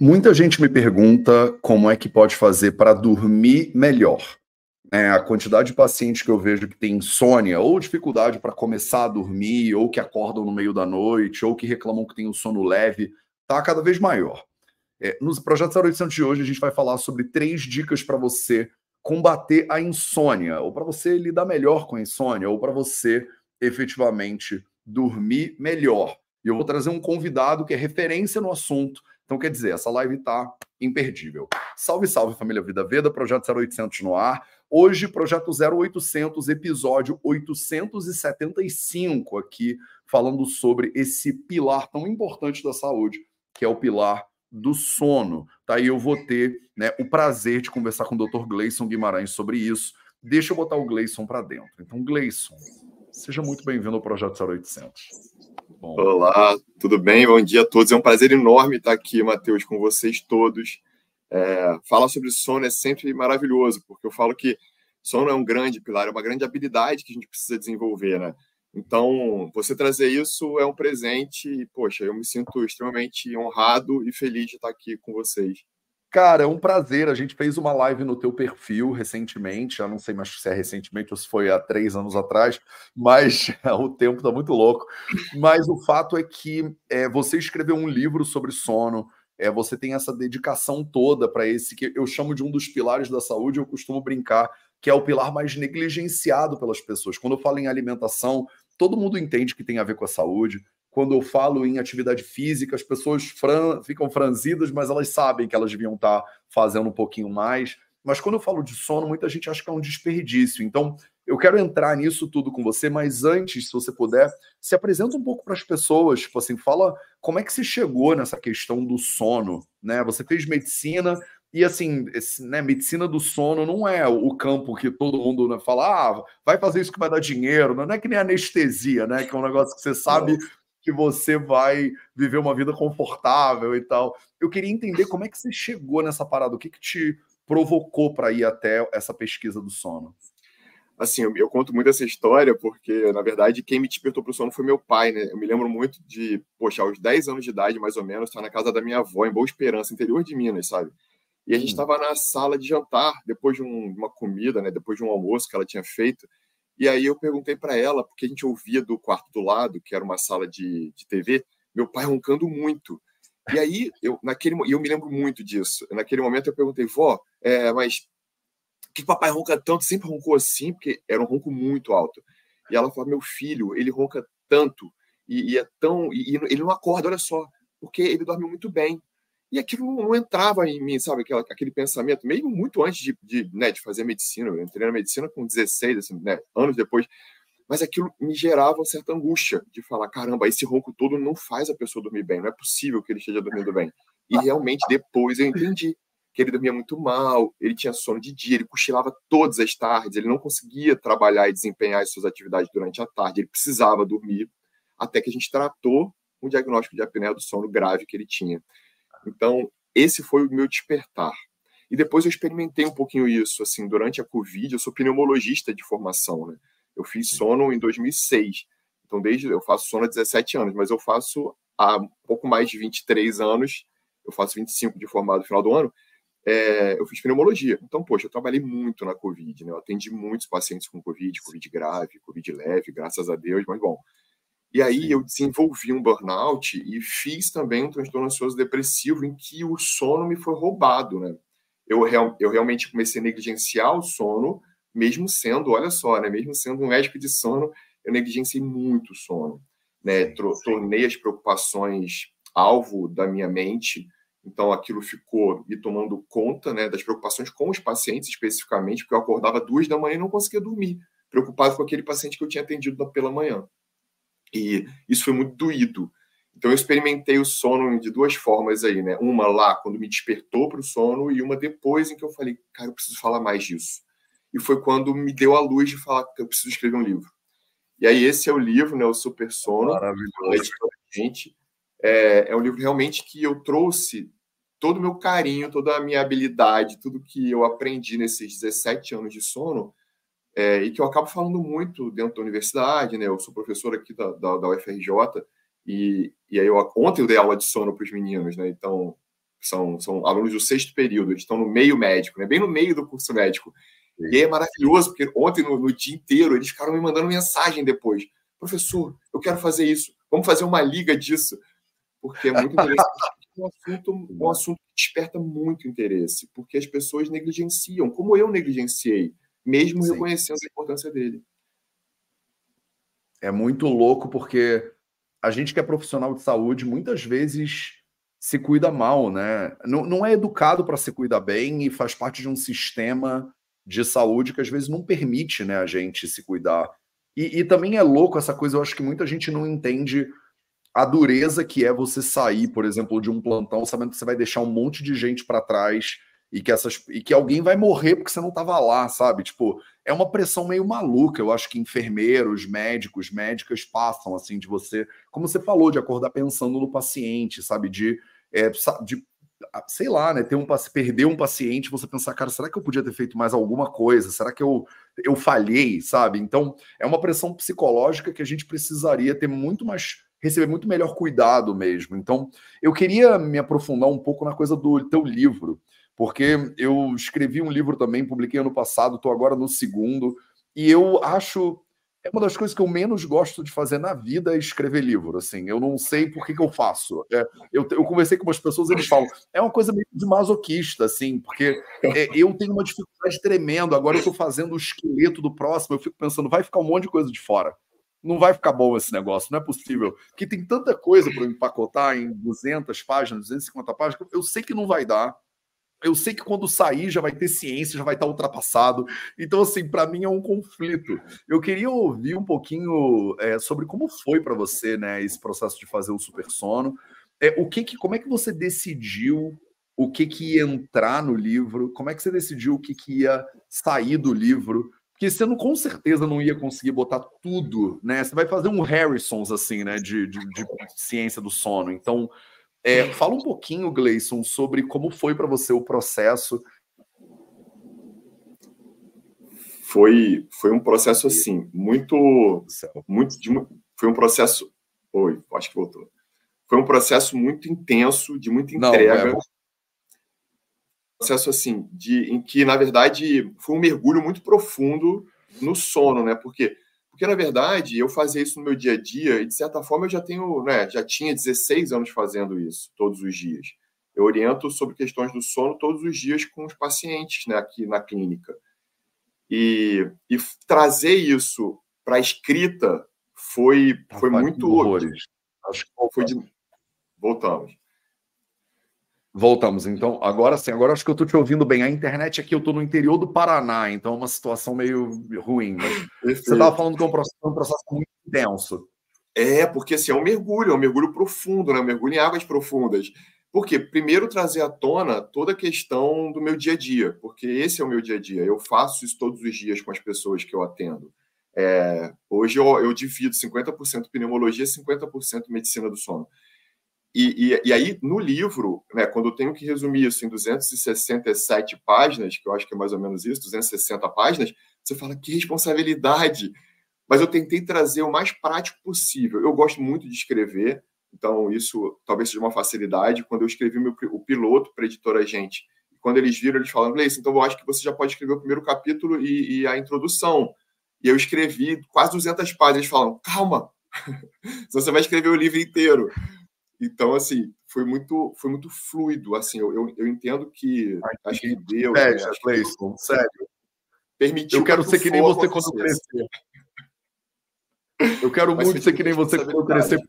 Muita gente me pergunta como é que pode fazer para dormir melhor. É, a quantidade de pacientes que eu vejo que tem insônia ou dificuldade para começar a dormir, ou que acordam no meio da noite, ou que reclamam que tem o sono leve, está cada vez maior. É, no projeto 0800 de hoje, a gente vai falar sobre três dicas para você combater a insônia, ou para você lidar melhor com a insônia, ou para você efetivamente dormir melhor. E eu vou trazer um convidado que é referência no assunto, então, quer dizer, essa live está imperdível. Salve, salve, família Vida Veda, projeto 0800 no ar. Hoje, projeto 0800, episódio 875, aqui, falando sobre esse pilar tão importante da saúde, que é o pilar do sono. Tá aí eu vou ter né, o prazer de conversar com o Dr. Gleison Guimarães sobre isso. Deixa eu botar o Gleison para dentro. Então, Gleison, seja muito bem-vindo ao projeto 0800. Bom. Olá, tudo bem? Bom dia a todos. É um prazer enorme estar aqui, Matheus, com vocês todos. É, falar sobre sono é sempre maravilhoso, porque eu falo que sono é um grande pilar, é uma grande habilidade que a gente precisa desenvolver, né? Então, você trazer isso é um presente e, poxa, eu me sinto extremamente honrado e feliz de estar aqui com vocês. Cara, é um prazer. A gente fez uma live no teu perfil recentemente. Eu não sei mais se é recentemente ou se foi há três anos atrás, mas o tempo está muito louco. Mas o fato é que é, você escreveu um livro sobre sono. É, você tem essa dedicação toda para esse que eu chamo de um dos pilares da saúde. Eu costumo brincar que é o pilar mais negligenciado pelas pessoas. Quando eu falo em alimentação, todo mundo entende que tem a ver com a saúde quando eu falo em atividade física, as pessoas fran ficam franzidas, mas elas sabem que elas deviam estar fazendo um pouquinho mais. Mas quando eu falo de sono, muita gente acha que é um desperdício. Então, eu quero entrar nisso tudo com você, mas antes, se você puder, se apresenta um pouco para as pessoas, tipo assim, fala como é que você chegou nessa questão do sono, né? Você fez medicina e assim, esse, né, medicina do sono não é o campo que todo mundo né, fala, ah, vai fazer isso que vai dar dinheiro, não é que nem anestesia, né? Que é um negócio que você sabe que você vai viver uma vida confortável e tal. Eu queria entender como é que você chegou nessa parada, o que, que te provocou para ir até essa pesquisa do sono. Assim, eu, eu, conto muito essa história porque, na verdade, quem me despertou para o sono foi meu pai, né? Eu me lembro muito de, poxa, aos 10 anos de idade, mais ou menos, estar na casa da minha avó, em Boa Esperança, interior de Minas, sabe? E a gente estava hum. na sala de jantar, depois de um, uma comida, né? Depois de um almoço que ela tinha feito. E aí eu perguntei para ela, porque a gente ouvia do quarto do lado, que era uma sala de, de TV, meu pai roncando muito. E aí, eu, naquele, eu me lembro muito disso. Naquele momento eu perguntei, vó, é, mas que papai ronca tanto? Sempre roncou assim, porque era um ronco muito alto. E ela falou, meu filho, ele ronca tanto e, e é tão. E, e, ele não acorda, olha só, porque ele dorme muito bem. E aquilo não entrava em mim, sabe? Aquela, aquele pensamento, mesmo muito antes de, de, né, de fazer medicina. Eu entrei na medicina com 16, assim, né, anos depois. Mas aquilo me gerava uma certa angústia de falar: caramba, esse ronco todo não faz a pessoa dormir bem. Não é possível que ele esteja dormindo bem. E realmente depois eu entendi que ele dormia muito mal, ele tinha sono de dia, ele cochilava todas as tardes, ele não conseguia trabalhar e desempenhar as suas atividades durante a tarde, ele precisava dormir, até que a gente tratou um diagnóstico de apneia do sono grave que ele tinha. Então, esse foi o meu despertar. E depois eu experimentei um pouquinho isso, assim, durante a Covid, eu sou pneumologista de formação, né? Eu fiz sono em 2006. Então, desde eu faço sono há 17 anos, mas eu faço há pouco mais de 23 anos, eu faço 25 de formado no final do ano, é, eu fiz pneumologia. Então, poxa, eu trabalhei muito na Covid, né? Eu atendi muitos pacientes com Covid, Covid grave, Covid leve, graças a Deus, mas bom, e aí eu desenvolvi um burnout e fiz também um transtorno ansioso depressivo em que o sono me foi roubado, né? Eu, real, eu realmente comecei a negligenciar o sono, mesmo sendo, olha só, né? Mesmo sendo um médico de sono, eu negligenciei muito o sono, né? Tornei as preocupações alvo da minha mente, então aquilo ficou me tomando conta, né? Das preocupações com os pacientes especificamente, porque eu acordava duas da manhã e não conseguia dormir, preocupado com aquele paciente que eu tinha atendido pela manhã. E isso foi muito doído. Então eu experimentei o sono de duas formas aí, né? Uma lá quando me despertou para o sono e uma depois em que eu falei, cara, eu preciso falar mais disso. E foi quando me deu a luz de falar que eu preciso escrever um livro. E aí esse é o livro, né? O Super Sono. Maravilhoso. Gente. É, é um livro realmente que eu trouxe todo o meu carinho, toda a minha habilidade, tudo que eu aprendi nesses 17 anos de sono é, e que eu acabo falando muito dentro da universidade, né? Eu sou professor aqui da, da, da UFRJ e, e aí eu, ontem eu dei aula de sono para os meninos, né? Então são, são alunos do sexto período, eles estão no meio médico, né? bem no meio do curso médico. Sim. E é maravilhoso, porque ontem, no, no, dia inteiro, eles ficaram me mandando mensagem depois. Professor, eu quero fazer isso. Vamos fazer uma liga disso. Porque é muito interessante. é um assunto, um assunto que desperta muito interesse, porque as pessoas negligenciam, como eu negligenciei, mesmo Sim. reconhecendo a importância dele. É muito louco, porque a gente que é profissional de saúde, muitas vezes se cuida mal, né? Não, não é educado para se cuidar bem e faz parte de um sistema de saúde que às vezes não permite né, a gente se cuidar. E, e, também é louco essa coisa, eu acho que muita gente não entende a dureza que é você sair, por exemplo, de um plantão sabendo que você vai deixar um monte de gente para trás e que essas e que alguém vai morrer porque você não estava lá, sabe? Tipo, é uma pressão meio maluca. Eu acho que enfermeiros, médicos, médicas passam assim de você, como você falou, de acordar pensando no paciente, sabe? De é, de, sei lá, né, ter um perder um paciente, você pensar, cara, será que eu podia ter feito mais alguma coisa? Será que eu, eu falhei, sabe? Então, é uma pressão psicológica que a gente precisaria ter muito mais receber muito melhor cuidado mesmo. Então, eu queria me aprofundar um pouco na coisa do teu livro, porque eu escrevi um livro também, publiquei ano passado, estou agora no segundo, e eu acho é uma das coisas que eu menos gosto de fazer na vida é escrever livro, assim. Eu não sei por que, que eu faço. É, eu, eu conversei com umas pessoas eles falam, é uma coisa meio de masoquista, assim, porque é, eu tenho uma dificuldade tremenda. Agora eu estou fazendo o esqueleto do próximo, eu fico pensando, vai ficar um monte de coisa de fora. Não vai ficar bom esse negócio, não é possível. Porque tem tanta coisa para empacotar em 200 páginas, 250 páginas, eu sei que não vai dar eu sei que quando sair já vai ter ciência, já vai estar ultrapassado. Então, assim, para mim é um conflito. Eu queria ouvir um pouquinho é, sobre como foi para você, né, esse processo de fazer o super sono. É, o que, que como é que você decidiu o que, que ia entrar no livro? Como é que você decidiu o que, que ia sair do livro? Porque você não, com certeza não ia conseguir botar tudo, né? Você vai fazer um Harrisons, assim, né, de, de, de ciência do sono. Então, é, fala um pouquinho, Gleison, sobre como foi para você o processo. Foi, foi um processo assim, muito, muito, foi um processo. Oi, acho que voltou. Foi um processo muito intenso, de muita entrega. Não, é... Processo assim, de, em que, na verdade, foi um mergulho muito profundo no sono, né? Porque porque, na verdade, eu fazia isso no meu dia a dia e, de certa forma, eu já tenho, né, já tinha 16 anos fazendo isso todos os dias. Eu oriento sobre questões do sono todos os dias com os pacientes né, aqui na clínica. E, e trazer isso para a escrita foi, foi muito. Horrores. Acho que foi de. Voltamos. Voltamos, então. Agora sim, agora acho que eu estou te ouvindo bem. A internet aqui, eu estou no interior do Paraná, então é uma situação meio ruim. Mas você estava falando que é um processo, um processo muito intenso. É, porque assim, é um mergulho, é um mergulho profundo, né? um mergulho em águas profundas. Por quê? Primeiro trazer à tona toda a questão do meu dia a dia, porque esse é o meu dia a dia. Eu faço isso todos os dias com as pessoas que eu atendo. É, hoje eu, eu divido 50% pneumologia e 50% medicina do sono. E, e, e, aí, no livro, né, quando eu tenho que resumir isso em 267 páginas, que eu acho que é mais ou menos isso, 260 páginas, você fala que responsabilidade. Mas eu tentei trazer o mais prático possível. Eu gosto muito de escrever, então isso talvez seja uma facilidade. Quando eu escrevi meu, o piloto para a editora Gente, quando eles viram, eles falaram, Gleice, então eu acho que você já pode escrever o primeiro capítulo e, e a introdução. E eu escrevi quase 200 páginas. Eles falam, calma, você vai escrever o livro inteiro. Então, assim, foi muito, foi muito fluido. Assim, eu, eu, eu entendo que acho que Deus. Né, acho Clayson, que... sério. Permitiu eu quero ser que nem você quando crescer. Eu quero muito ser que nem você quando crescer.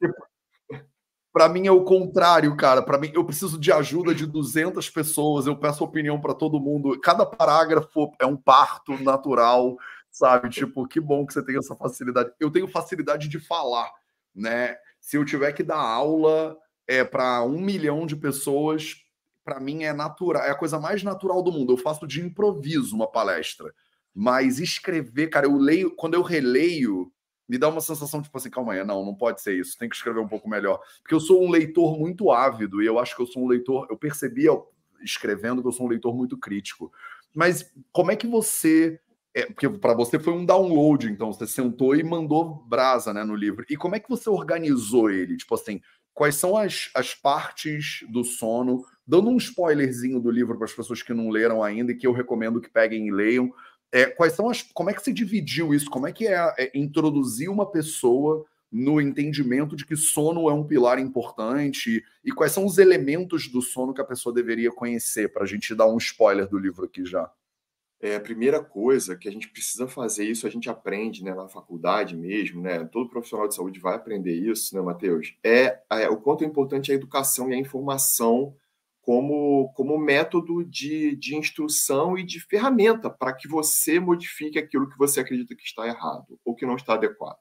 Para mim é o contrário, cara. Para mim, eu preciso de ajuda de 200 pessoas. Eu peço opinião para todo mundo. Cada parágrafo é um parto natural, sabe? Tipo, que bom que você tem essa facilidade. Eu tenho facilidade de falar, né? Se eu tiver que dar aula, é, para um milhão de pessoas, para mim é natural, é a coisa mais natural do mundo. Eu faço de improviso uma palestra. Mas escrever, cara, eu leio, quando eu releio, me dá uma sensação tipo assim, calma aí, não, não pode ser isso, tem que escrever um pouco melhor. Porque eu sou um leitor muito ávido e eu acho que eu sou um leitor, eu percebi escrevendo que eu sou um leitor muito crítico. Mas como é que você é, porque para você foi um download, então você sentou e mandou brasa né, no livro. E como é que você organizou ele? Tipo assim, quais são as, as partes do sono, dando um spoilerzinho do livro para as pessoas que não leram ainda e que eu recomendo que peguem e leiam. É, quais são as. Como é que se dividiu isso? Como é que é, é introduzir uma pessoa no entendimento de que sono é um pilar importante e quais são os elementos do sono que a pessoa deveria conhecer para a gente dar um spoiler do livro aqui já? É, a primeira coisa que a gente precisa fazer, isso a gente aprende né, na faculdade mesmo, né? Todo profissional de saúde vai aprender isso, né, Matheus? É, é o quanto é importante a educação e a informação como, como método de, de instrução e de ferramenta para que você modifique aquilo que você acredita que está errado ou que não está adequado.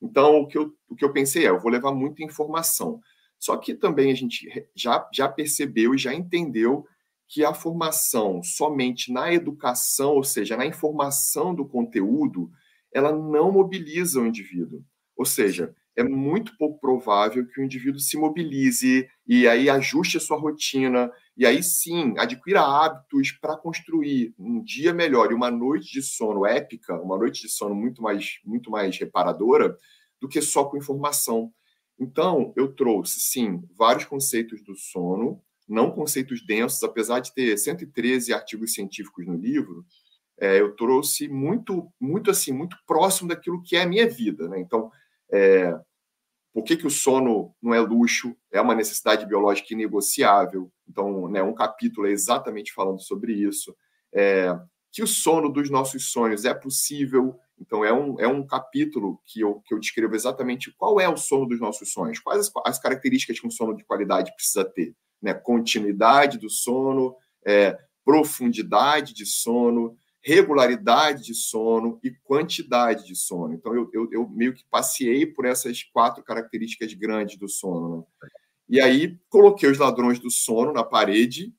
Então, o que eu, o que eu pensei é, eu vou levar muita informação. Só que também a gente já, já percebeu e já entendeu que a formação somente na educação, ou seja, na informação do conteúdo, ela não mobiliza o indivíduo. Ou seja, é muito pouco provável que o indivíduo se mobilize e aí ajuste a sua rotina e aí sim adquira hábitos para construir um dia melhor e uma noite de sono épica, uma noite de sono muito mais muito mais reparadora do que só com informação. Então, eu trouxe sim vários conceitos do sono, não conceitos densos, apesar de ter 113 artigos científicos no livro, é, eu trouxe muito, muito assim, muito próximo daquilo que é a minha vida, né? Então, é, por que, que o sono não é luxo? É uma necessidade biológica inegociável. Então, né, um capítulo é exatamente falando sobre isso. É, que o sono dos nossos sonhos é possível. Então, é um, é um capítulo que eu, que eu descrevo exatamente qual é o sono dos nossos sonhos, quais as, as características que um sono de qualidade precisa ter né? continuidade do sono, é, profundidade de sono, regularidade de sono e quantidade de sono. Então, eu, eu, eu meio que passei por essas quatro características grandes do sono. Né? E aí, coloquei os ladrões do sono na parede.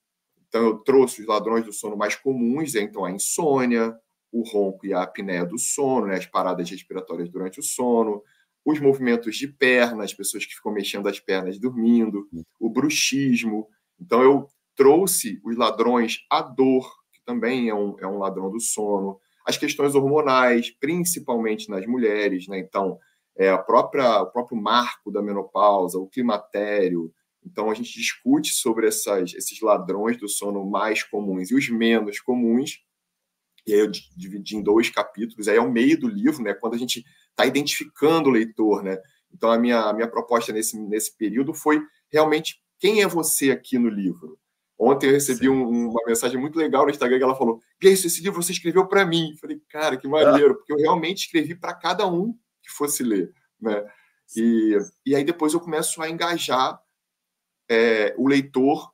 Então, eu trouxe os ladrões do sono mais comuns, né? então a insônia, o ronco e a apneia do sono, né? as paradas respiratórias durante o sono, os movimentos de perna, as pessoas que ficam mexendo as pernas dormindo, o bruxismo. Então, eu trouxe os ladrões à dor, que também é um, é um ladrão do sono, as questões hormonais, principalmente nas mulheres, né? Então, é a própria, o próprio marco da menopausa, o climatério. Então, a gente discute sobre essas, esses ladrões do sono mais comuns e os menos comuns. E aí eu dividi em dois capítulos. Aí é o meio do livro, né? Quando a gente está identificando o leitor, né? Então, a minha, a minha proposta nesse, nesse período foi realmente quem é você aqui no livro? Ontem eu recebi um, uma mensagem muito legal no Instagram que ela falou: Gleice, esse livro você escreveu para mim. Eu falei, cara, que maneiro, porque eu realmente escrevi para cada um que fosse ler. Né? E, e aí depois eu começo a engajar é, o leitor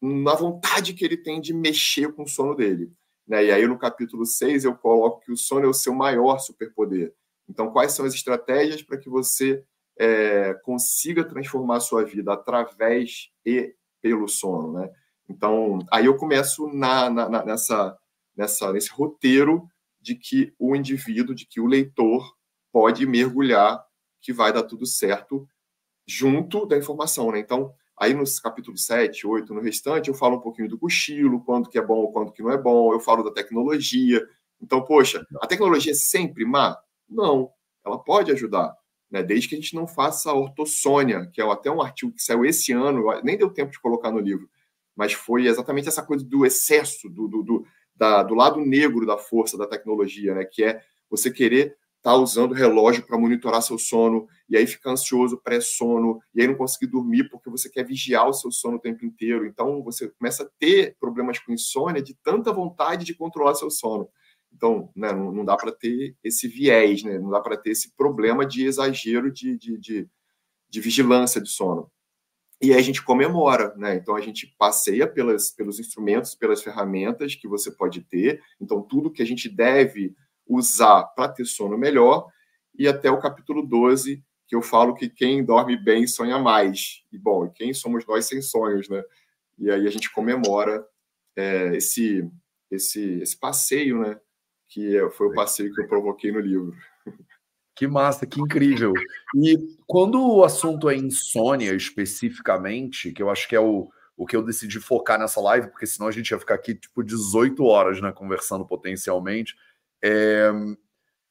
na vontade que ele tem de mexer com o sono dele. Né? E aí no capítulo 6 eu coloco que o sono é o seu maior superpoder. Então, quais são as estratégias para que você é, consiga transformar a sua vida através e pelo sono, né? Então, aí eu começo na, na, nessa, nessa, nesse roteiro de que o indivíduo, de que o leitor pode mergulhar, que vai dar tudo certo junto da informação, né? Então, aí nos capítulos 7, 8, no restante, eu falo um pouquinho do cochilo, quando que é bom, quando que não é bom, eu falo da tecnologia. Então, poxa, a tecnologia é sempre má? Não, ela pode ajudar, né? desde que a gente não faça a ortossônia, que é até um artigo que saiu esse ano, nem deu tempo de colocar no livro, mas foi exatamente essa coisa do excesso, do, do, do, da, do lado negro da força da tecnologia, né? que é você querer estar tá usando relógio para monitorar seu sono, e aí ficar ansioso, pré-sono, e aí não conseguir dormir porque você quer vigiar o seu sono o tempo inteiro. Então você começa a ter problemas com insônia de tanta vontade de controlar seu sono. Então, né, não, não, dá para ter esse viés, né, não dá para ter esse problema de exagero de, de, de, de, vigilância de sono. E aí a gente comemora, né? Então a gente passeia pelas, pelos instrumentos, pelas ferramentas que você pode ter. Então, tudo que a gente deve usar para ter sono melhor. E até o capítulo 12, que eu falo que quem dorme bem sonha mais. E bom, quem somos nós sem sonhos, né? E aí a gente comemora é, esse, esse, esse passeio, né? Que foi o passeio que eu provoquei no livro. Que massa, que incrível. E quando o assunto é insônia especificamente, que eu acho que é o, o que eu decidi focar nessa live, porque senão a gente ia ficar aqui tipo 18 horas né, conversando potencialmente. É...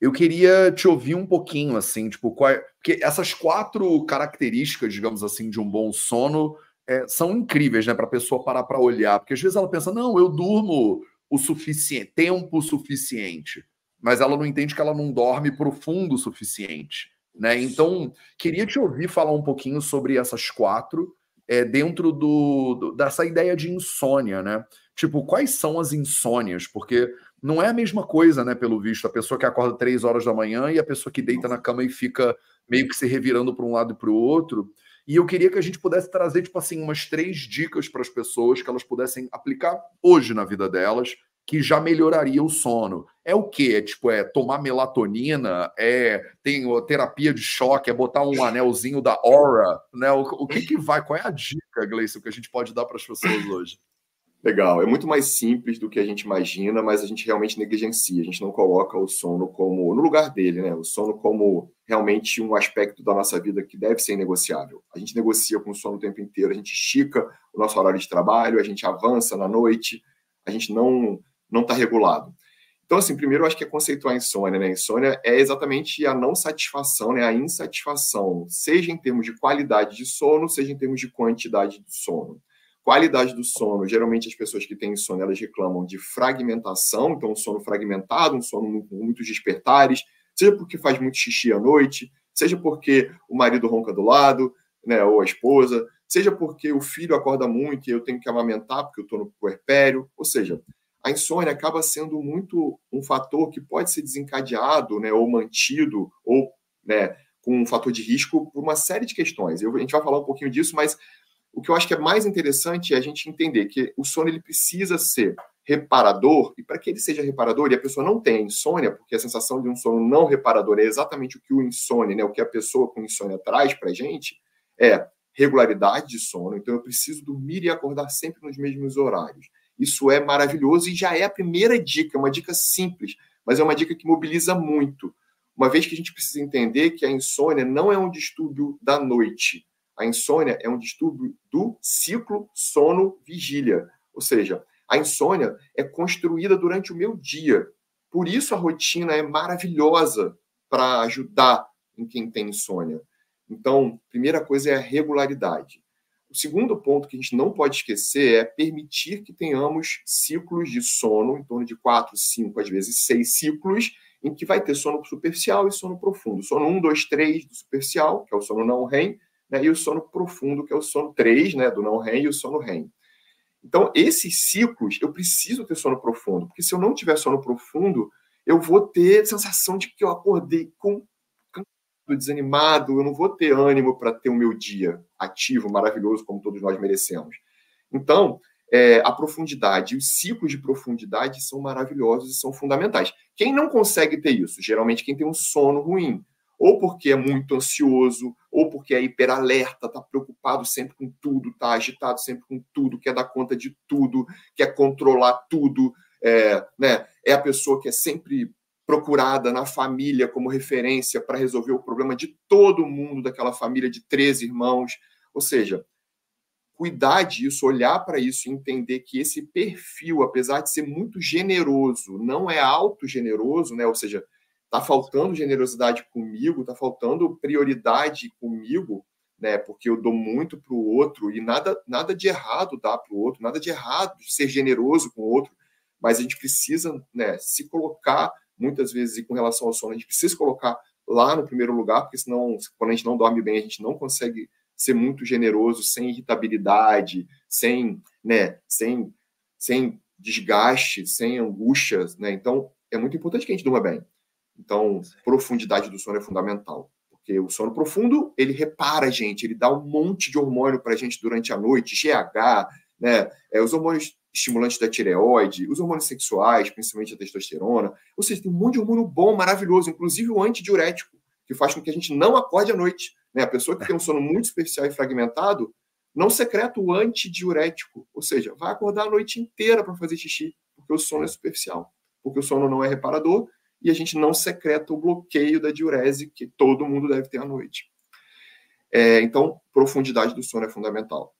Eu queria te ouvir um pouquinho, assim, tipo, qual, porque essas quatro características, digamos assim, de um bom sono é, são incríveis, né, para a pessoa parar para olhar, porque às vezes ela pensa, não, eu durmo o suficiente, tempo suficiente, mas ela não entende que ela não dorme profundo o suficiente, né? Então, queria te ouvir falar um pouquinho sobre essas quatro é, dentro do, do, dessa ideia de insônia, né? Tipo, quais são as insônias? Porque não é a mesma coisa, né? Pelo visto, a pessoa que acorda três horas da manhã e a pessoa que deita na cama e fica meio que se revirando para um lado e para o outro. E eu queria que a gente pudesse trazer, tipo assim, umas três dicas para as pessoas que elas pudessem aplicar hoje na vida delas, que já melhoraria o sono. É o quê? É tipo, é tomar melatonina, é tem terapia de choque, é botar um anelzinho da Aura, né? O, o que que vai? Qual é a dica, Gleison, que a gente pode dar para as pessoas hoje? Legal, é muito mais simples do que a gente imagina, mas a gente realmente negligencia, a gente não coloca o sono como no lugar dele, né? O sono como realmente um aspecto da nossa vida que deve ser negociável. A gente negocia com o sono o tempo inteiro, a gente estica o nosso horário de trabalho, a gente avança na noite, a gente não não está regulado. Então, assim, primeiro eu acho que é conceituar a insônia, né? A insônia é exatamente a não satisfação, né? A insatisfação, seja em termos de qualidade de sono, seja em termos de quantidade de sono. Qualidade do sono, geralmente as pessoas que têm insônia, elas reclamam de fragmentação, então um sono fragmentado, um sono com muitos despertares, seja porque faz muito xixi à noite, seja porque o marido ronca do lado, né, ou a esposa, seja porque o filho acorda muito e eu tenho que amamentar porque eu estou no puerpério, ou seja, a insônia acaba sendo muito um fator que pode ser desencadeado, né, ou mantido, ou né, com um fator de risco por uma série de questões. Eu, a gente vai falar um pouquinho disso, mas o que eu acho que é mais interessante é a gente entender que o sono ele precisa ser reparador, e para que ele seja reparador e a pessoa não tenha insônia, porque a sensação de um sono não reparador é exatamente o que o insônia, né, o que a pessoa com insônia traz para a gente, é regularidade de sono. Então, eu preciso dormir e acordar sempre nos mesmos horários. Isso é maravilhoso e já é a primeira dica, uma dica simples, mas é uma dica que mobiliza muito. Uma vez que a gente precisa entender que a insônia não é um distúrbio da noite, a insônia é um distúrbio do ciclo sono-vigília. Ou seja, a insônia é construída durante o meu dia. Por isso a rotina é maravilhosa para ajudar em quem tem insônia. Então, primeira coisa é a regularidade. O segundo ponto que a gente não pode esquecer é permitir que tenhamos ciclos de sono, em torno de quatro, cinco, às vezes seis ciclos, em que vai ter sono superficial e sono profundo. Sono 1, 2, 3 do superficial, que é o sono não REM, né, e o sono profundo, que é o sono 3, né, do não REM, e o sono REM. Então, esses ciclos, eu preciso ter sono profundo, porque se eu não tiver sono profundo, eu vou ter sensação de que eu acordei com desanimado, eu não vou ter ânimo para ter o meu dia ativo, maravilhoso, como todos nós merecemos. Então, é, a profundidade, os ciclos de profundidade são maravilhosos e são fundamentais. Quem não consegue ter isso? Geralmente quem tem um sono ruim ou porque é muito ansioso, ou porque é hiperalerta, está preocupado sempre com tudo, está agitado sempre com tudo, quer dar conta de tudo, quer controlar tudo, é, né? é a pessoa que é sempre procurada na família como referência para resolver o problema de todo mundo daquela família de 13 irmãos. Ou seja, cuidar disso, olhar para isso e entender que esse perfil, apesar de ser muito generoso, não é auto generoso, né? Ou seja, Está faltando generosidade comigo, está faltando prioridade comigo, né? Porque eu dou muito para o outro e nada, nada de errado dar para o outro, nada de errado ser generoso com o outro, mas a gente precisa, né, se colocar muitas vezes e com relação ao sono, a gente precisa se colocar lá no primeiro lugar, porque senão, quando a gente não dorme bem, a gente não consegue ser muito generoso, sem irritabilidade, sem, né, sem, sem desgaste, sem angústia, né? Então, é muito importante que a gente durma bem. Então, profundidade do sono é fundamental, porque o sono profundo, ele repara a gente, ele dá um monte de hormônio para a gente durante a noite, GH, né, é, os hormônios estimulantes da tireoide, os hormônios sexuais, principalmente a testosterona, ou seja, tem um monte de hormônio bom, maravilhoso, inclusive o antidiurético, que faz com que a gente não acorde à noite. Né? A pessoa que tem um sono muito especial e fragmentado não secreta o antidiurético, ou seja, vai acordar a noite inteira para fazer xixi, porque o sono é superficial, porque o sono não é reparador e a gente não secreta o bloqueio da diurese que todo mundo deve ter à noite. É, então, profundidade do sono é fundamental.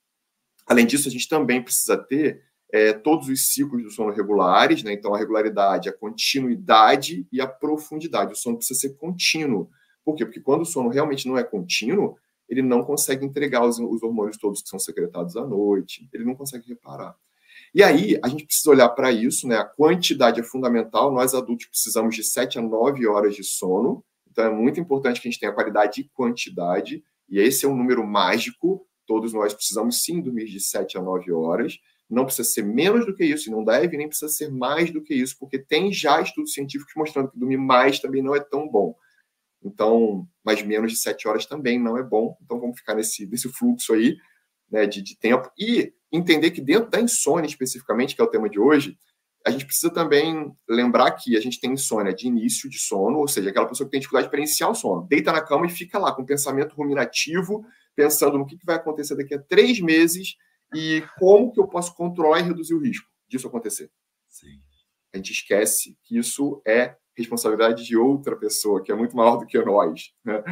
Além disso, a gente também precisa ter é, todos os ciclos do sono regulares, né? Então, a regularidade, a continuidade e a profundidade. O sono precisa ser contínuo. Por quê? Porque quando o sono realmente não é contínuo, ele não consegue entregar os, os hormônios todos que são secretados à noite, ele não consegue reparar. E aí, a gente precisa olhar para isso, né? A quantidade é fundamental. Nós adultos precisamos de 7 a 9 horas de sono. Então, é muito importante que a gente tenha qualidade e quantidade. E esse é um número mágico. Todos nós precisamos sim dormir de 7 a 9 horas não precisa ser menos do que isso, e não deve, nem precisa ser mais do que isso, porque tem já estudos científicos mostrando que dormir mais também não é tão bom. Então, mais menos de sete horas também não é bom. Então, vamos ficar nesse, nesse fluxo aí né, de, de tempo. E entender que dentro da insônia, especificamente, que é o tema de hoje, a gente precisa também lembrar que a gente tem insônia de início de sono, ou seja, aquela pessoa que tem dificuldade para iniciar o sono. Deita na cama e fica lá com pensamento ruminativo, pensando no que vai acontecer daqui a três meses e como que eu posso controlar e reduzir o risco disso acontecer. Sim. A gente esquece que isso é responsabilidade de outra pessoa, que é muito maior do que nós. Né?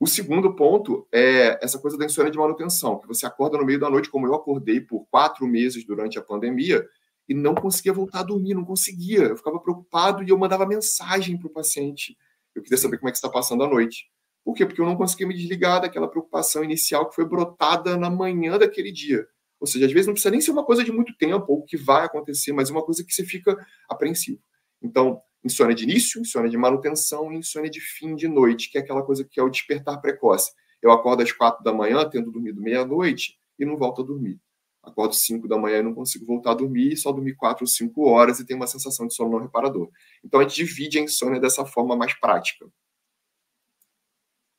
O segundo ponto é essa coisa da insônia de manutenção, que você acorda no meio da noite, como eu acordei por quatro meses durante a pandemia, e não conseguia voltar a dormir, não conseguia. Eu ficava preocupado e eu mandava mensagem para o paciente. Eu queria saber como é que está passando a noite. Por quê? Porque eu não conseguia me desligar daquela preocupação inicial que foi brotada na manhã daquele dia. Ou seja, às vezes não precisa nem ser uma coisa de muito tempo ou que vai acontecer, mas uma coisa que você fica apreensivo. Então, insônia de início, insônia de manutenção e insônia de fim de noite, que é aquela coisa que é o despertar precoce. Eu acordo às quatro da manhã, tendo dormido meia-noite, e não volto a dormir. Acordo cinco da manhã e não consigo voltar a dormir, só dormir quatro ou cinco horas e tenho uma sensação de sono não reparador. Então, a gente divide a insônia dessa forma mais prática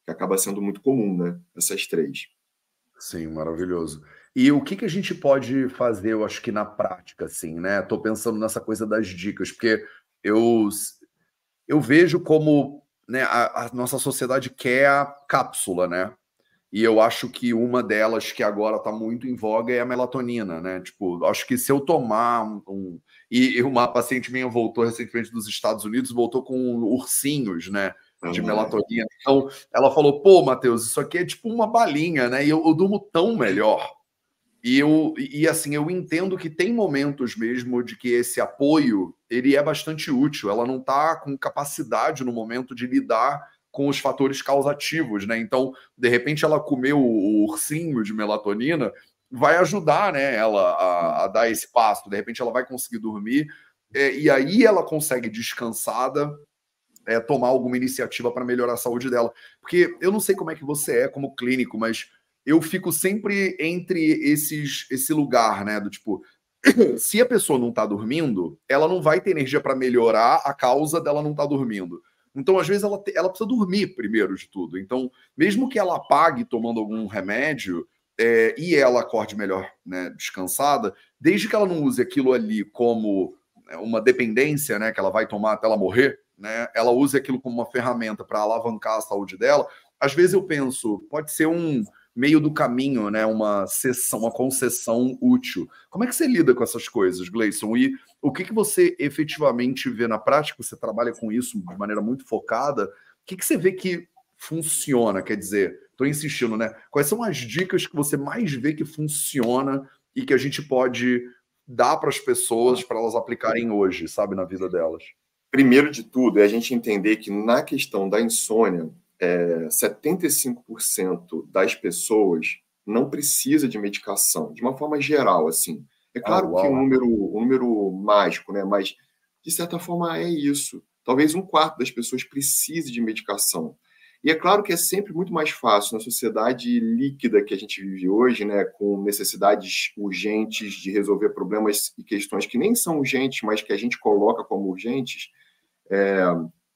que acaba sendo muito comum, né? Essas três. Sim, maravilhoso. E o que, que a gente pode fazer, eu acho que na prática, assim, né? Estou pensando nessa coisa das dicas, porque eu, eu vejo como né, a, a, nossa sociedade quer a cápsula, né? E eu acho que uma delas que agora está muito em voga é a melatonina, né? Tipo, acho que se eu tomar um, um. E uma paciente minha voltou recentemente dos Estados Unidos, voltou com ursinhos, né? de melatonina. Então, ela falou: pô, Matheus, isso aqui é tipo uma balinha, né? E eu, eu durmo tão melhor. E, eu, e assim, eu entendo que tem momentos mesmo de que esse apoio ele é bastante útil. Ela não está com capacidade no momento de lidar com os fatores causativos, né? Então, de repente, ela comeu o ursinho de melatonina, vai ajudar, né? Ela a, a dar esse passo. De repente, ela vai conseguir dormir. É, e aí ela consegue descansada é, tomar alguma iniciativa para melhorar a saúde dela. Porque eu não sei como é que você é como clínico, mas eu fico sempre entre esses esse lugar, né? Do tipo, se a pessoa não está dormindo, ela não vai ter energia para melhorar a causa dela não tá dormindo. Então, às vezes, ela, ela precisa dormir primeiro de tudo. Então, mesmo que ela apague tomando algum remédio é, e ela acorde melhor, né, descansada, desde que ela não use aquilo ali como né, uma dependência, né, que ela vai tomar até ela morrer, né, ela use aquilo como uma ferramenta para alavancar a saúde dela, às vezes eu penso, pode ser um meio do caminho, né, uma sessão, uma concessão útil. Como é que você lida com essas coisas, Gleison? E o que, que você efetivamente vê na prática? Você trabalha com isso de maneira muito focada. O que, que você vê que funciona? Quer dizer, estou insistindo, né? Quais são as dicas que você mais vê que funciona e que a gente pode dar para as pessoas para elas aplicarem hoje, sabe, na vida delas? Primeiro de tudo, é a gente entender que na questão da insônia, é, 75% das pessoas não precisa de medicação, de uma forma geral, assim. É claro ah, que um número, um número mágico, né? Mas, de certa forma, é isso. Talvez um quarto das pessoas precise de medicação. E é claro que é sempre muito mais fácil na sociedade líquida que a gente vive hoje, né, com necessidades urgentes de resolver problemas e questões que nem são urgentes, mas que a gente coloca como urgentes, é,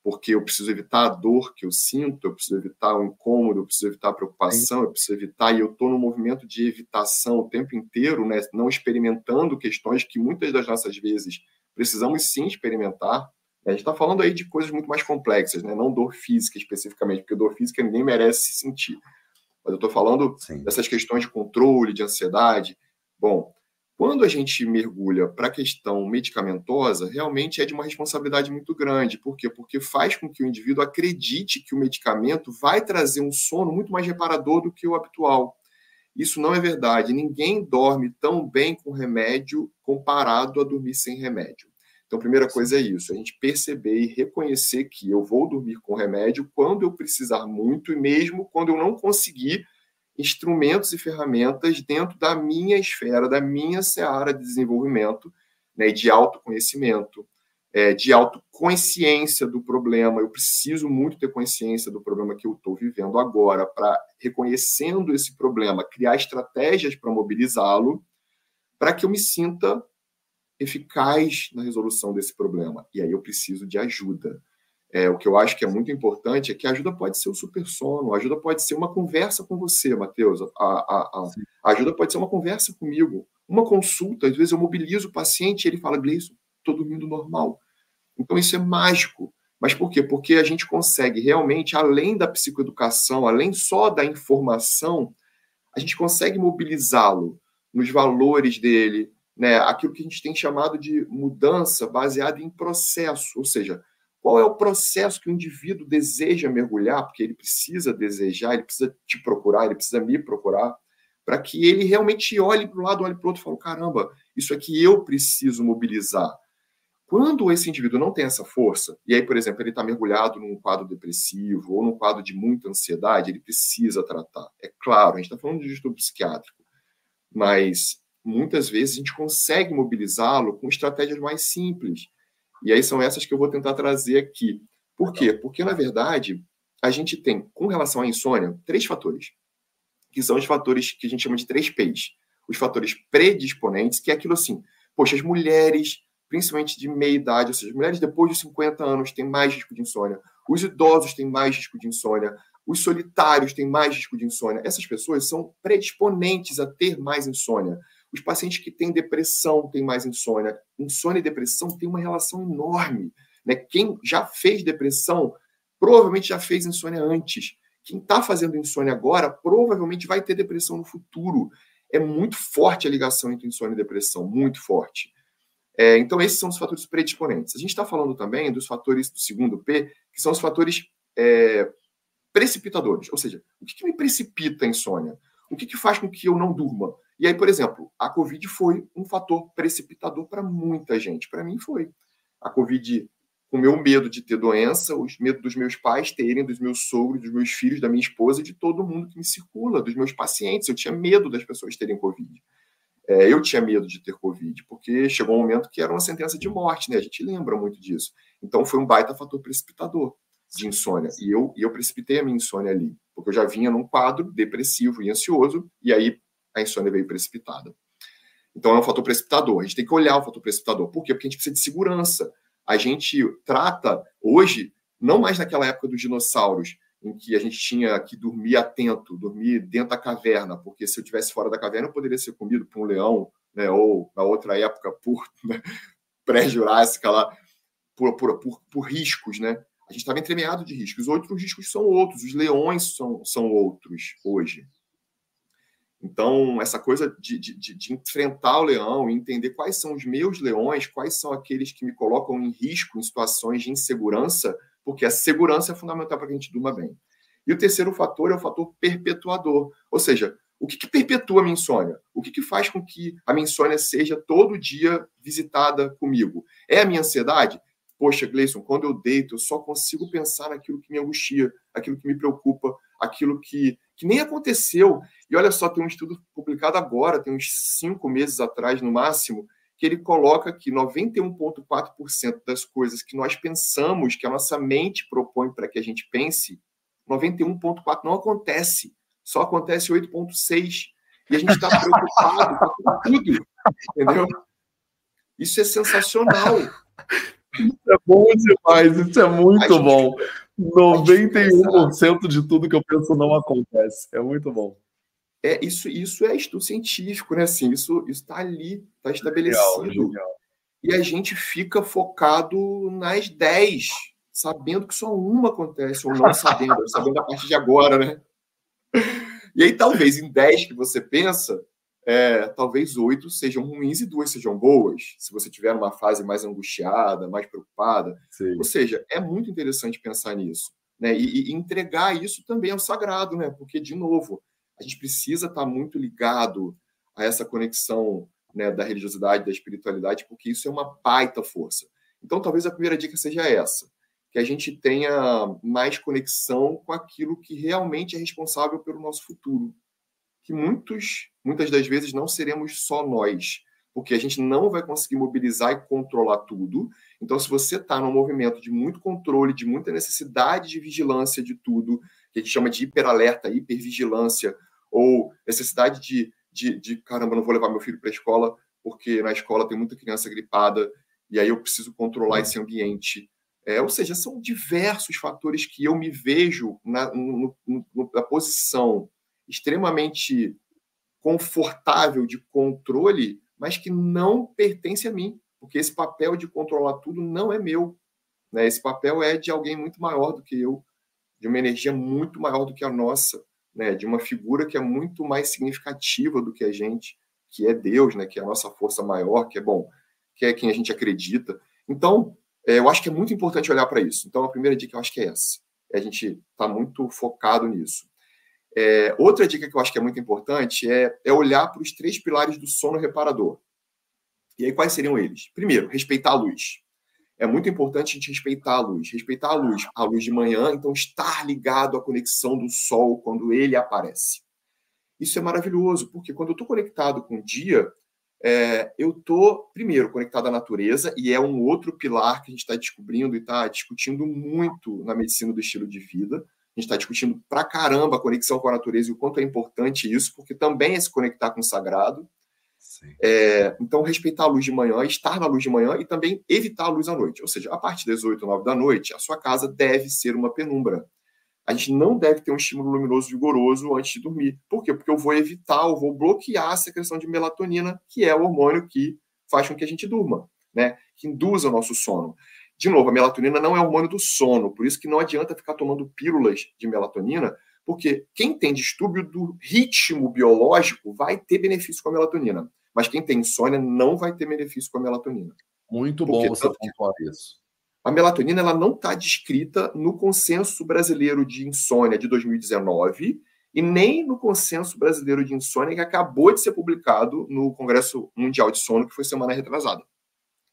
porque eu preciso evitar a dor que eu sinto, eu preciso evitar o incômodo, eu preciso evitar a preocupação, eu preciso evitar, e eu estou no movimento de evitação o tempo inteiro, né, não experimentando questões que muitas das nossas vezes precisamos sim experimentar. A gente está falando aí de coisas muito mais complexas, né, não dor física especificamente, porque dor física ninguém merece sentir. Mas eu estou falando sim. dessas questões de controle, de ansiedade. Bom, quando a gente mergulha para a questão medicamentosa, realmente é de uma responsabilidade muito grande. Por quê? Porque faz com que o indivíduo acredite que o medicamento vai trazer um sono muito mais reparador do que o habitual. Isso não é verdade. Ninguém dorme tão bem com remédio comparado a dormir sem remédio. Então, a primeira coisa é isso: a gente perceber e reconhecer que eu vou dormir com remédio quando eu precisar muito e mesmo quando eu não conseguir instrumentos e ferramentas dentro da minha esfera, da minha seara de desenvolvimento, né, de autoconhecimento, é, de autoconsciência do problema. Eu preciso muito ter consciência do problema que eu estou vivendo agora, para, reconhecendo esse problema, criar estratégias para mobilizá-lo, para que eu me sinta eficaz na resolução desse problema. E aí eu preciso de ajuda. É, o que eu acho que é muito importante é que a ajuda pode ser o super sono, a ajuda pode ser uma conversa com você, Matheus. A, a, a, ajuda pode ser uma conversa comigo, uma consulta. Às vezes eu mobilizo o paciente e ele fala, Gleison, estou dormindo normal. Então isso é mágico. Mas por quê? Porque a gente consegue realmente, além da psicoeducação, além só da informação, a gente consegue mobilizá-lo nos valores dele, né? aquilo que a gente tem chamado de mudança baseada em processo, ou seja, qual é o processo que o indivíduo deseja mergulhar, porque ele precisa desejar, ele precisa te procurar, ele precisa me procurar, para que ele realmente olhe para um lado, olhe para o outro e fale: caramba, isso é que eu preciso mobilizar. Quando esse indivíduo não tem essa força, e aí, por exemplo, ele está mergulhado num quadro depressivo ou num quadro de muita ansiedade, ele precisa tratar. É claro, a gente está falando de distúrbio psiquiátrico, mas muitas vezes a gente consegue mobilizá-lo com estratégias mais simples e aí são essas que eu vou tentar trazer aqui. Por quê? Porque, na verdade, a gente tem, com relação à insônia, três fatores, que são os fatores que a gente chama de três P's. Os fatores predisponentes, que é aquilo assim, poxa, as mulheres, principalmente de meia idade, ou seja, as mulheres depois de 50 anos têm mais risco de insônia, os idosos têm mais risco de insônia, os solitários têm mais risco de insônia. Essas pessoas são predisponentes a ter mais insônia. Os pacientes que têm depressão têm mais insônia. Insônia e depressão têm uma relação enorme. Né? Quem já fez depressão provavelmente já fez insônia antes. Quem está fazendo insônia agora provavelmente vai ter depressão no futuro. É muito forte a ligação entre insônia e depressão, muito forte. É, então, esses são os fatores predisponentes. A gente está falando também dos fatores do segundo P, que são os fatores é, precipitadores. Ou seja, o que, que me precipita a insônia? O que, que faz com que eu não durma? E aí, por exemplo, a Covid foi um fator precipitador para muita gente. Para mim foi. A Covid, o meu medo de ter doença, os medo dos meus pais terem, dos meus sogros, dos meus filhos, da minha esposa, de todo mundo que me circula, dos meus pacientes. Eu tinha medo das pessoas terem Covid. É, eu tinha medo de ter Covid, porque chegou um momento que era uma sentença de morte, né? A gente lembra muito disso. Então foi um baita fator precipitador de insônia. E eu, eu precipitei a minha insônia ali, porque eu já vinha num quadro depressivo e ansioso, e aí a insônia veio precipitada. Então é um fator precipitador. A gente tem que olhar o fator precipitador. Por quê? Porque a gente precisa de segurança. A gente trata hoje, não mais naquela época dos dinossauros, em que a gente tinha que dormir atento, dormir dentro da caverna, porque se eu tivesse fora da caverna eu poderia ser comido por um leão, né? ou na outra época por né? pré-jurássica lá, por, por, por, por riscos, né? A gente estava entremeado de riscos. Outros riscos são outros. Os leões são, são outros hoje. Então, essa coisa de, de, de, enfrentar o leão e entender quais são os meus leões, quais são aqueles que me colocam em risco em situações de insegurança, porque a segurança é fundamental para que a gente durma bem. E o terceiro fator é o fator perpetuador, ou seja, o que, que perpetua a minha insônia? O que, que faz com que a minha insônia seja todo dia visitada comigo? É a minha ansiedade? Poxa, Gleison, quando eu deito, eu só consigo pensar naquilo que me angustia, aquilo que me preocupa, aquilo que, que nem aconteceu. E olha só, tem um estudo publicado agora, tem uns cinco meses atrás no máximo, que ele coloca que 91,4% das coisas que nós pensamos, que a nossa mente propõe para que a gente pense, 91,4% não acontece. Só acontece 8,6%. E a gente está preocupado com tudo. Entendeu? Isso é sensacional. Isso é bom demais, isso é muito bom. 91% de tudo que eu penso não acontece. É muito bom. É, isso, isso é estudo científico, né? Assim, isso está ali, está estabelecido. Legal, legal. E a gente fica focado nas 10, sabendo que só uma acontece, ou não sabendo, sabendo a partir de agora, né? E aí, talvez em 10 que você pensa, é, talvez oito sejam ruins e duas sejam boas, se você tiver uma fase mais angustiada, mais preocupada. Sim. Ou seja, é muito interessante pensar nisso. Né? E, e, entregar isso também ao sagrado, né? porque, de novo, a gente precisa estar muito ligado a essa conexão né, da religiosidade, da espiritualidade, porque isso é uma baita força. Então, talvez a primeira dica seja essa, que a gente tenha mais conexão com aquilo que realmente é responsável pelo nosso futuro. Que muitos, muitas das vezes não seremos só nós, porque a gente não vai conseguir mobilizar e controlar tudo. Então, se você está num movimento de muito controle, de muita necessidade de vigilância de tudo, que a gente chama de hiperalerta, hipervigilância, ou necessidade de, de, de caramba, não vou levar meu filho para a escola, porque na escola tem muita criança gripada, e aí eu preciso controlar esse ambiente. É, ou seja, são diversos fatores que eu me vejo na, no, no, na posição extremamente confortável de controle mas que não pertence a mim, porque esse papel de controlar tudo não é meu. Né? Esse papel é de alguém muito maior do que eu, de uma energia muito maior do que a nossa, né? de uma figura que é muito mais significativa do que a gente, que é Deus, né? que é a nossa força maior, que é bom, que é quem a gente acredita. Então, é, eu acho que é muito importante olhar para isso. Então, a primeira dica eu acho que é essa. É a gente estar tá muito focado nisso. É, outra dica que eu acho que é muito importante é, é olhar para os três pilares do sono reparador. E aí, quais seriam eles? Primeiro, respeitar a luz. É muito importante a gente respeitar a luz. Respeitar a luz. A luz de manhã, então, estar ligado à conexão do sol quando ele aparece. Isso é maravilhoso, porque quando eu estou conectado com o dia, é, eu estou, primeiro, conectado à natureza, e é um outro pilar que a gente está descobrindo e está discutindo muito na medicina do estilo de vida a gente está discutindo pra caramba a conexão com a natureza e o quanto é importante isso, porque também é se conectar com o sagrado. É, então, respeitar a luz de manhã, estar na luz de manhã e também evitar a luz à noite. Ou seja, a partir das 8 ou 9 da noite, a sua casa deve ser uma penumbra. A gente não deve ter um estímulo luminoso vigoroso antes de dormir. Por quê? Porque eu vou evitar, eu vou bloquear a secreção de melatonina, que é o hormônio que faz com que a gente durma, né? que induz o nosso sono. De novo, a melatonina não é hormônio do sono, por isso que não adianta ficar tomando pílulas de melatonina, porque quem tem distúrbio do ritmo biológico vai ter benefício com a melatonina, mas quem tem insônia não vai ter benefício com a melatonina. Muito bom você pontuar isso. A melatonina ela não está descrita no consenso brasileiro de insônia de 2019 e nem no consenso brasileiro de insônia que acabou de ser publicado no Congresso Mundial de Sono, que foi semana retrasada.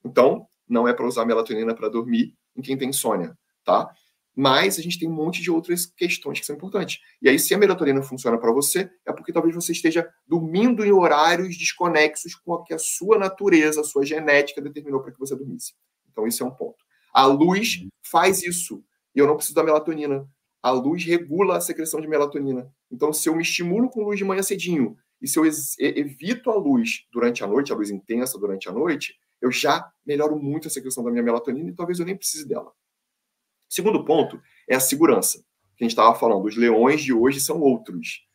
Então, não é para usar melatonina para dormir em quem tem insônia, tá? Mas a gente tem um monte de outras questões que são importantes. E aí, se a melatonina funciona para você, é porque talvez você esteja dormindo em horários desconexos com o que a sua natureza, a sua genética determinou para que você dormisse. Então, isso é um ponto. A luz faz isso. E eu não preciso da melatonina. A luz regula a secreção de melatonina. Então, se eu me estimulo com luz de manhã cedinho e se eu evito a luz durante a noite, a luz intensa durante a noite, eu já melhoro muito essa questão da minha melatonina e talvez eu nem precise dela. Segundo ponto é a segurança. Que a gente estava falando, os leões de hoje são outros.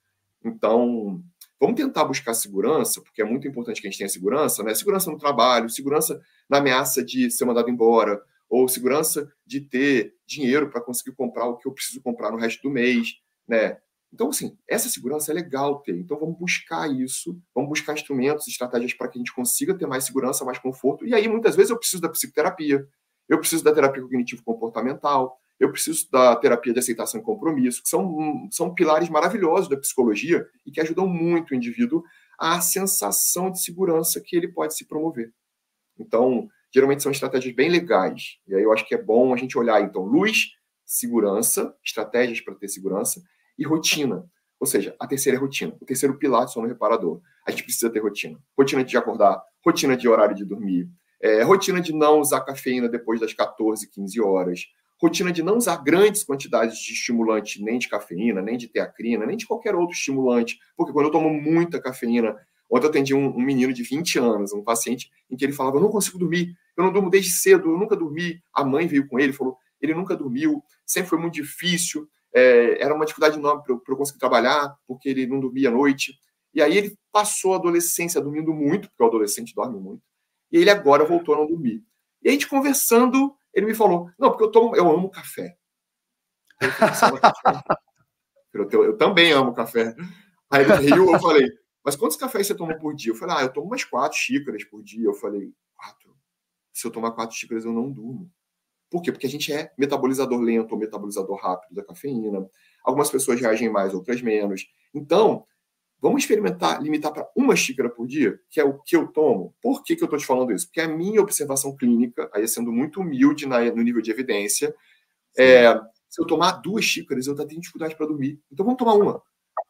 Então, vamos tentar buscar segurança, porque é muito importante que a gente tenha segurança, né? Segurança no trabalho, segurança na ameaça de ser mandado embora, ou segurança de ter dinheiro para conseguir comprar o que eu preciso comprar no resto do mês, né? Então, assim, essa segurança é legal ter. Então, vamos buscar isso, vamos buscar instrumentos, estratégias para que a gente consiga ter mais segurança, mais conforto. E aí, muitas vezes, eu preciso da psicoterapia, eu preciso da terapia cognitivo-comportamental, eu preciso da terapia de aceitação e compromisso, que são, são pilares maravilhosos da psicologia e que ajudam muito o indivíduo à sensação de segurança que ele pode se promover. Então, geralmente são estratégias bem legais. E aí eu acho que é bom a gente olhar, então, luz, segurança, estratégias para ter segurança, e rotina. Ou seja, a terceira é rotina, o terceiro pilar do sono reparador. A gente precisa ter rotina. Rotina de acordar, rotina de horário de dormir, é, rotina de não usar cafeína depois das 14, 15 horas, rotina de não usar grandes quantidades de estimulante, nem de cafeína, nem de teacrina, nem de qualquer outro estimulante, porque quando eu tomo muita cafeína, ontem eu atendi um, um menino de 20 anos, um paciente, em que ele falava, eu não consigo dormir, eu não durmo desde cedo, eu nunca dormi. A mãe veio com ele falou, ele nunca dormiu, sempre foi muito difícil, é, era uma dificuldade enorme para eu, conseguir trabalhar, porque ele não dormia à noite. E aí ele passou a adolescência dormindo muito, porque o adolescente dorme muito. E ele agora voltou a não dormir. E a gente conversando, ele me falou: Não, porque eu, tomo, eu amo café. Eu, eu, eu, também amo café. Aí ele riu, eu falei: Mas quantos cafés você toma por dia? Eu falei: Ah, eu tomo umas quatro xícaras por dia. Eu falei: Quatro? Se eu tomar quatro xícaras, eu não durmo. Por quê? Porque a gente é metabolizador lento ou metabolizador rápido da cafeína. Algumas pessoas reagem mais, outras menos. Então, vamos experimentar limitar para uma xícara por dia, que é o que eu tomo. Por que, que eu estou te falando isso? Porque a minha observação clínica, aí sendo muito humilde na, no nível de evidência, é, se eu tomar duas xícaras, eu tenho dificuldade para dormir. Então vamos tomar uma.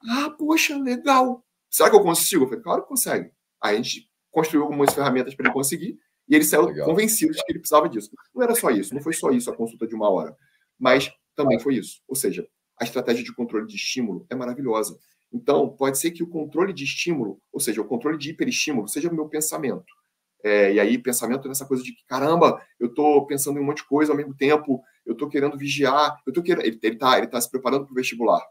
Ah, poxa, legal. Será que eu consigo? Eu falei, claro que consegue. Aí a gente construiu algumas ferramentas para ele conseguir e ele saiu legal. convencido de que ele precisava disso. Não era só isso, não foi só isso a consulta de uma hora, mas também foi isso. Ou seja, a estratégia de controle de estímulo é maravilhosa. Então, pode ser que o controle de estímulo, ou seja, o controle de hiperestímulo, seja o meu pensamento. É, e aí, pensamento nessa coisa de que, caramba, eu estou pensando em um monte de coisa ao mesmo tempo, eu estou querendo vigiar, eu tô querendo. Ele, está ele tá se preparando para o vestibular.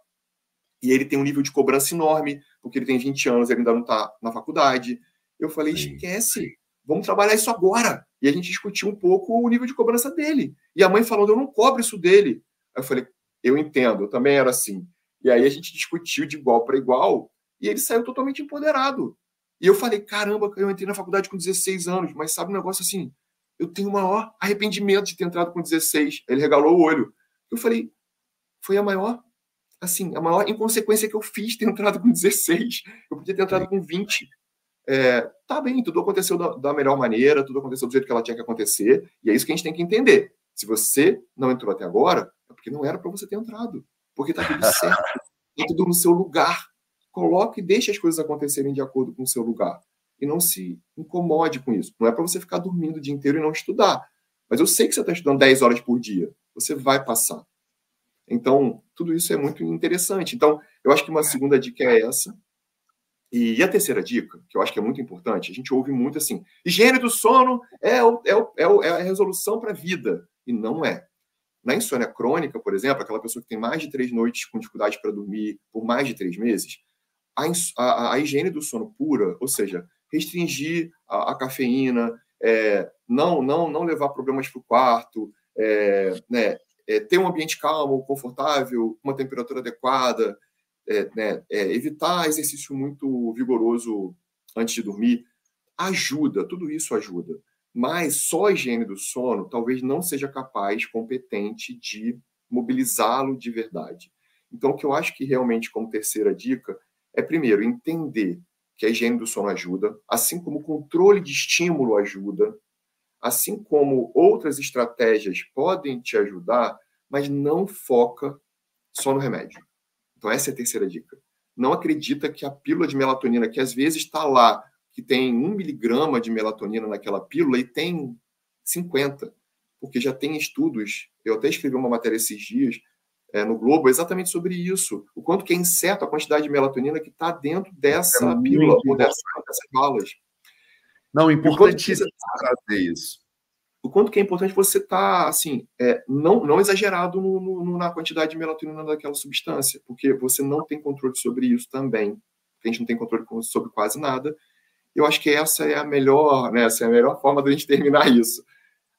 E ele tem um nível de cobrança enorme, porque ele tem 20 anos, ele ainda não está na faculdade. Eu falei, sim, esquece. Vamos trabalhar isso agora. E a gente discutiu um pouco o nível de cobrança dele. E a mãe falando, eu não cobro isso dele. Aí eu falei, eu entendo, eu também era assim. E aí a gente discutiu de igual para igual e ele saiu totalmente empoderado. E eu falei, caramba, eu entrei na faculdade com 16 anos, mas sabe um negócio assim? Eu tenho o maior arrependimento de ter entrado com 16. Ele regalou o olho. Eu falei, foi a maior, assim, a maior inconsequência que eu fiz ter entrado com 16. Eu podia ter entrado com 20. É, tá bem, tudo aconteceu da, da melhor maneira, tudo aconteceu do jeito que ela tinha que acontecer, e é isso que a gente tem que entender. Se você não entrou até agora, é porque não era para você ter entrado porque está tudo certo, está tudo no seu lugar. Coloque e deixe as coisas acontecerem de acordo com o seu lugar. E não se incomode com isso. Não é para você ficar dormindo o dia inteiro e não estudar. Mas eu sei que você está estudando 10 horas por dia. Você vai passar. Então, tudo isso é muito interessante. Então, eu acho que uma segunda dica é essa. E a terceira dica, que eu acho que é muito importante, a gente ouve muito assim: higiene do sono é, o, é, o, é, é a resolução para a vida. E não é. Na insônia crônica, por exemplo, aquela pessoa que tem mais de três noites com dificuldade para dormir por mais de três meses, a, a, a higiene do sono pura, ou seja, restringir a, a cafeína, é, não, não, não levar problemas para o quarto, é, né, é, ter um ambiente calmo, confortável, uma temperatura adequada, é, né, é, evitar exercício muito vigoroso antes de dormir, ajuda, tudo isso ajuda mas só a higiene do sono talvez não seja capaz, competente de mobilizá-lo de verdade. Então, o que eu acho que realmente, como terceira dica, é primeiro entender que a higiene do sono ajuda, assim como o controle de estímulo ajuda, assim como outras estratégias podem te ajudar, mas não foca só no remédio. Então, essa é a terceira dica. Não acredita que a pílula de melatonina, que às vezes está lá que tem um miligrama de melatonina naquela pílula e tem 50, porque já tem estudos. Eu até escrevi uma matéria esses dias é, no Globo exatamente sobre isso. O quanto que é incerto a quantidade de melatonina que está dentro dessa é pílula ou dessas, dessas balas. Não, importantíssimo trazer isso. O quanto que é importante você estar, tá, assim, é, não, não exagerado no, no, na quantidade de melatonina daquela substância, porque você não tem controle sobre isso também. A gente não tem controle sobre quase nada. Eu acho que essa é a melhor, né, essa é a melhor forma de a gente terminar isso.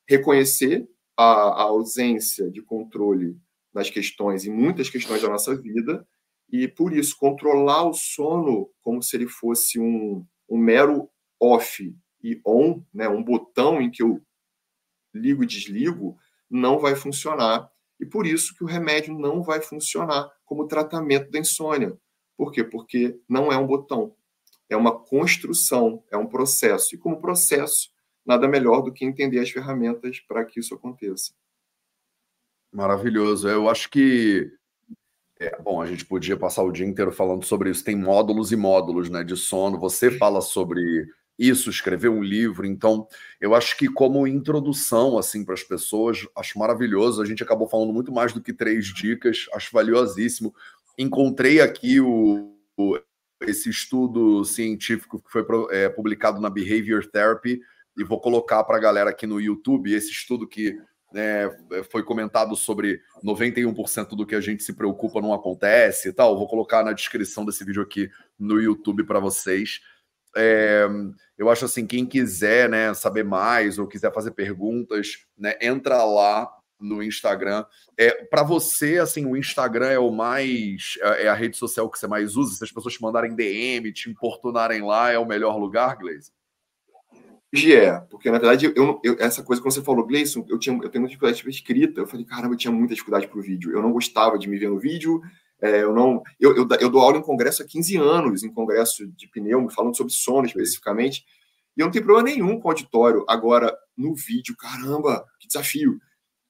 Reconhecer a, a ausência de controle nas questões, em muitas questões da nossa vida, e por isso controlar o sono como se ele fosse um, um mero off e on, né, um botão em que eu ligo e desligo, não vai funcionar. E por isso que o remédio não vai funcionar como tratamento da insônia. Por quê? Porque não é um botão é uma construção, é um processo. E como processo, nada melhor do que entender as ferramentas para que isso aconteça. Maravilhoso. Eu acho que é, bom, a gente podia passar o dia inteiro falando sobre isso. Tem módulos e módulos né, de sono. Você fala sobre isso, escreveu um livro. Então, eu acho que como introdução assim para as pessoas, acho maravilhoso. A gente acabou falando muito mais do que três dicas. Acho valiosíssimo. Encontrei aqui o, o esse estudo científico que foi é, publicado na Behavior Therapy e vou colocar para a galera aqui no YouTube esse estudo que né, foi comentado sobre 91% do que a gente se preocupa não acontece e tal. Vou colocar na descrição desse vídeo aqui no YouTube para vocês. É, eu acho assim, quem quiser né, saber mais ou quiser fazer perguntas, né, entra lá no Instagram. É, para você, assim, o Instagram é o mais. É, é a rede social que você mais usa? Se as pessoas te mandarem DM, te importunarem lá, é o melhor lugar, Gleison? é, porque na verdade eu, eu, essa coisa que você falou, Gleison, eu, tinha, eu tenho muita dificuldade de escrita. Eu falei, caramba, eu tinha muita dificuldade pro vídeo. Eu não gostava de me ver no vídeo, É, eu não, eu, eu, eu, dou aula em congresso há 15 anos, em congresso de pneu, falando sobre sono especificamente, e eu não tenho problema nenhum com auditório. Agora, no vídeo, caramba, que desafio.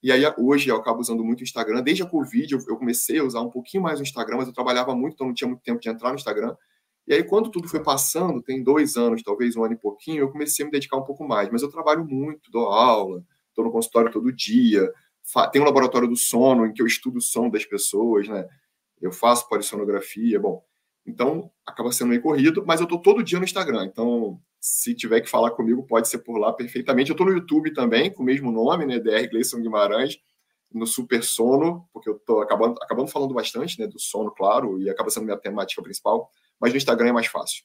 E aí, hoje, eu acabo usando muito o Instagram. Desde a Covid, eu, eu comecei a usar um pouquinho mais o Instagram, mas eu trabalhava muito, então não tinha muito tempo de entrar no Instagram. E aí, quando tudo foi passando, tem dois anos, talvez um ano e pouquinho, eu comecei a me dedicar um pouco mais. Mas eu trabalho muito, dou aula, estou no consultório todo dia, tem um laboratório do sono em que eu estudo o som das pessoas, né? Eu faço polissonografia, bom. Então, acaba sendo meio corrido, mas eu estou todo dia no Instagram. Então, se tiver que falar comigo, pode ser por lá perfeitamente. Eu estou no YouTube também, com o mesmo nome, né? DR Gleison Guimarães, no Super Sono, porque eu estou acabando, acabando falando bastante né, do sono, claro, e acaba sendo minha temática principal, mas no Instagram é mais fácil.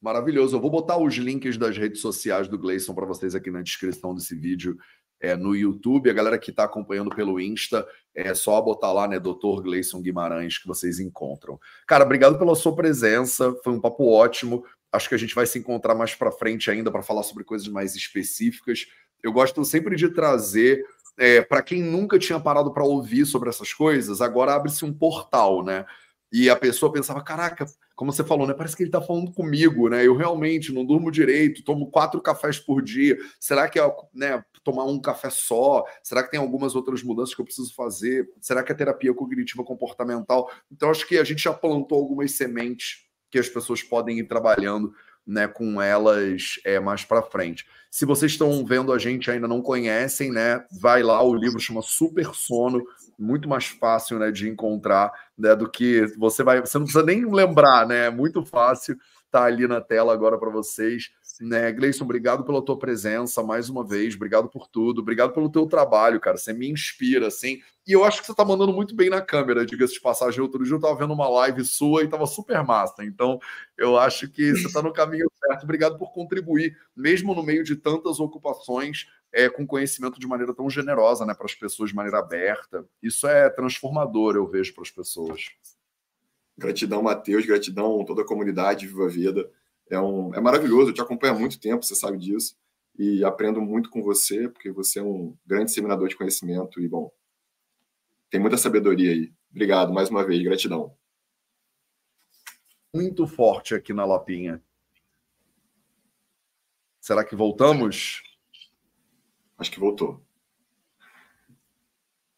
Maravilhoso. Eu vou botar os links das redes sociais do Gleison para vocês aqui na descrição desse vídeo é, no YouTube. A galera que está acompanhando pelo Insta, é só botar lá, né, Dr. Gleison Guimarães, que vocês encontram. Cara, obrigado pela sua presença. Foi um papo ótimo. Acho que a gente vai se encontrar mais para frente ainda para falar sobre coisas mais específicas. Eu gosto sempre de trazer é, para quem nunca tinha parado para ouvir sobre essas coisas, agora abre-se um portal, né? E a pessoa pensava, caraca, como você falou, né? Parece que ele está falando comigo, né? Eu realmente não durmo direito, tomo quatro cafés por dia. Será que é né, tomar um café só? Será que tem algumas outras mudanças que eu preciso fazer? Será que é terapia cognitiva comportamental? Então, acho que a gente já plantou algumas sementes que as pessoas podem ir trabalhando né, com elas é, mais para frente. Se vocês estão vendo a gente ainda não conhecem, né, vai lá, o livro chama Super Sono, muito mais fácil né, de encontrar né, do que você vai. Você não precisa nem lembrar, né? É muito fácil tá ali na tela agora para vocês. Né, Gleison, obrigado pela tua presença mais uma vez, obrigado por tudo, obrigado pelo teu trabalho, cara. Você me inspira, assim. E eu acho que você tá mandando muito bem na câmera, diga-se de passagem. Outro dia eu tava vendo uma live sua e tava super massa. Então, eu acho que você tá no caminho certo. Obrigado por contribuir, mesmo no meio de tantas ocupações, é, com conhecimento de maneira tão generosa, né, para as pessoas de maneira aberta. Isso é transformador, eu vejo, para as pessoas. Gratidão, Matheus, gratidão toda a comunidade Viva a Vida. É, um, é maravilhoso, eu te acompanho há muito tempo, você sabe disso, e aprendo muito com você, porque você é um grande disseminador de conhecimento e, bom, tem muita sabedoria aí. Obrigado mais uma vez, gratidão. Muito forte aqui na Lapinha. Será que voltamos? Acho que voltou.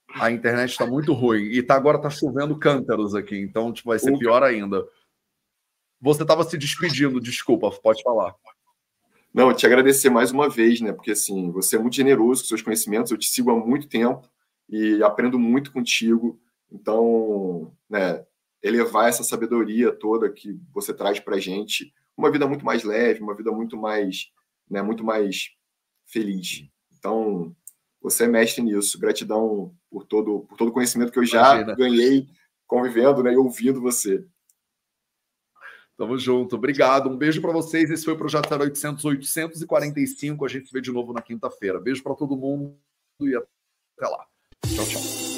A internet está muito ruim. E tá, agora está chovendo cântaros aqui, então tipo, vai ser pior ainda. Você estava se despedindo, desculpa, pode falar. Não, te agradecer mais uma vez, né? Porque assim, você é muito generoso com seus conhecimentos, eu te sigo há muito tempo e aprendo muito contigo. Então, né, elevar essa sabedoria toda que você traz para gente, uma vida muito mais leve, uma vida muito mais, né, muito mais feliz. Então, você é mestre nisso. Gratidão por todo por todo o conhecimento que eu já Imagina. ganhei convivendo né, e ouvindo você. Tamo junto. Obrigado. Um beijo para vocês. Esse foi o Projeto 0800 845. A gente se vê de novo na quinta-feira. Beijo para todo mundo e até lá. Tchau, tchau.